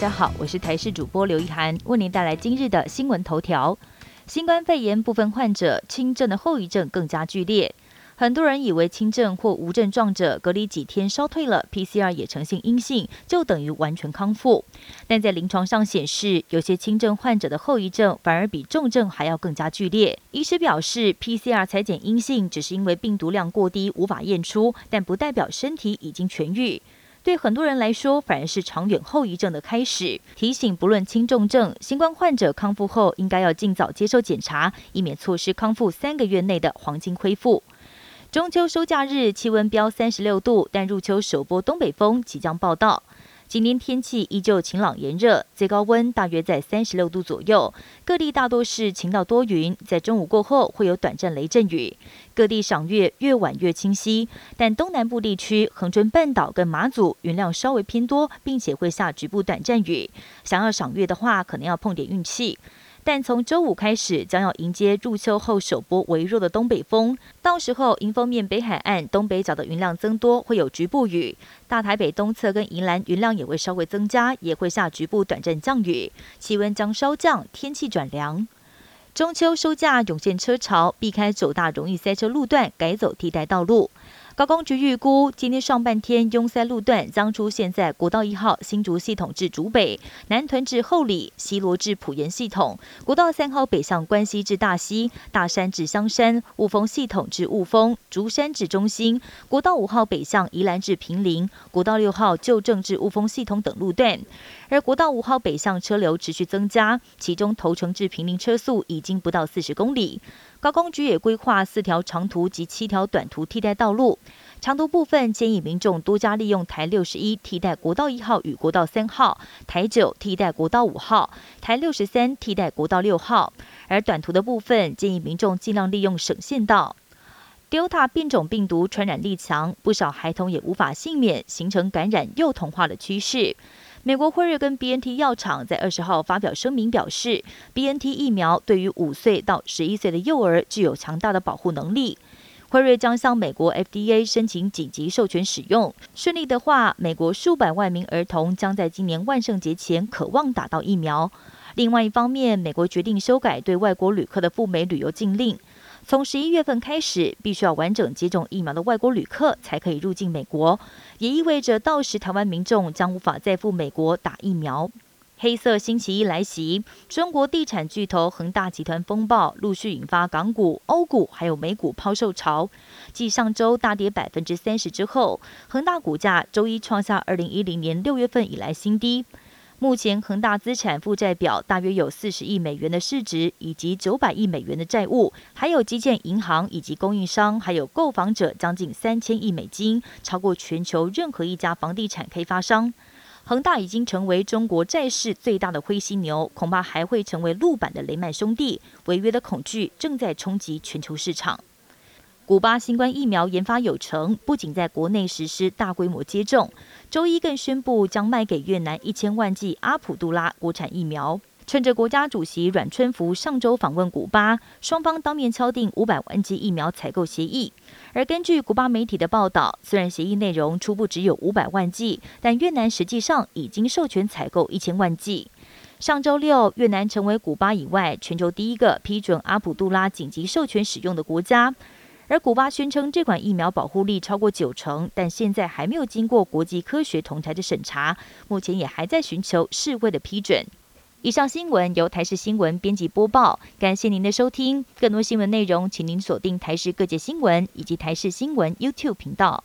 家好，我是台视主播刘一涵，为您带来今日的新闻头条。新冠肺炎部分患者轻症的后遗症更加剧烈。很多人以为轻症或无症状者隔离几天烧退了，PCR 也呈现阴性，就等于完全康复。但在临床上显示，有些轻症患者的后遗症反而比重症还要更加剧烈。医师表示，PCR 裁剪阴性只是因为病毒量过低无法验出，但不代表身体已经痊愈。对很多人来说，反而是长远后遗症的开始。提醒，不论轻重症，新冠患者康复后应该要尽早接受检查，以免错失康复三个月内的黄金恢复。中秋收假日，气温飙三十六度，但入秋首波东北风即将报道。今天天气依旧晴朗炎热，最高温大约在三十六度左右。各地大多是晴到多云，在中午过后会有短暂雷阵雨。各地赏月越晚越清晰，但东南部地区、恒春半岛跟马祖云量稍微偏多，并且会下局部短暂雨。想要赏月的话，可能要碰点运气。但从周五开始，将要迎接入秋后首波微弱的东北风，到时候迎风面北海岸、东北角的云量增多，会有局部雨；大台北东侧跟宜兰云量也会稍微增加，也会下局部短暂降雨，气温将稍降，天气转凉。中秋收假涌现车潮，避开九大容易塞车路段，改走替代道路。高工局预估，今天上半天拥塞路段将出现在国道一号新竹系统至竹北、南屯至后里、西罗至埔盐系统；国道三号北向关西至大溪、大山至香山、雾峰系统至雾峰、竹山至中心；国道五号北向宜兰至平林；国道六号旧正至雾峰系统等路段。而国道五号北向车流持续增加，其中头城至平林车速已经不到四十公里。高工局也规划四条长途及七条短途替代道路。长途部分建议民众多加利用台六十一替代国道一号与国道三号，台九替代国道五号，台六十三替代国道六号。而短途的部分建议民众尽量利用省线道。Delta 变种病毒传染力强，不少孩童也无法幸免，形成感染幼童化的趋势。美国辉瑞跟 BNT 药厂在二十号发表声明，表示 BNT 疫苗对于五岁到十一岁的幼儿具有强大的保护能力。辉瑞将向美国 FDA 申请紧急授权使用，顺利的话，美国数百万名儿童将在今年万圣节前渴望打到疫苗。另外一方面，美国决定修改对外国旅客的赴美旅游禁令。从十一月份开始，必须要完整接种疫苗的外国旅客才可以入境美国，也意味着到时台湾民众将无法再赴美国打疫苗。黑色星期一来袭，中国地产巨头恒大集团风暴陆续引发港股、欧股还有美股抛售潮。继上周大跌百分之三十之后，恒大股价周一创下二零一零年六月份以来新低。目前恒大资产负债表大约有四十亿美元的市值，以及九百亿美元的债务，还有基建银行以及供应商，还有购房者将近三千亿美金，超过全球任何一家房地产开发商。恒大已经成为中国债市最大的灰犀牛，恐怕还会成为陆版的雷曼兄弟。违约的恐惧正在冲击全球市场。古巴新冠疫苗研发有成，不仅在国内实施大规模接种，周一更宣布将卖给越南一千万剂阿普杜拉国产疫苗。趁着国家主席阮春福上周访问古巴，双方当面敲定五百万剂疫苗采购协议。而根据古巴媒体的报道，虽然协议内容初步只有五百万剂，但越南实际上已经授权采购一千万剂。上周六，越南成为古巴以外全球第一个批准阿普杜拉紧急授权使用的国家。而古巴宣称这款疫苗保护力超过九成，但现在还没有经过国际科学同台的审查，目前也还在寻求世卫的批准。以上新闻由台视新闻编辑播报，感谢您的收听。更多新闻内容，请您锁定台视各界新闻以及台视新闻 YouTube 频道。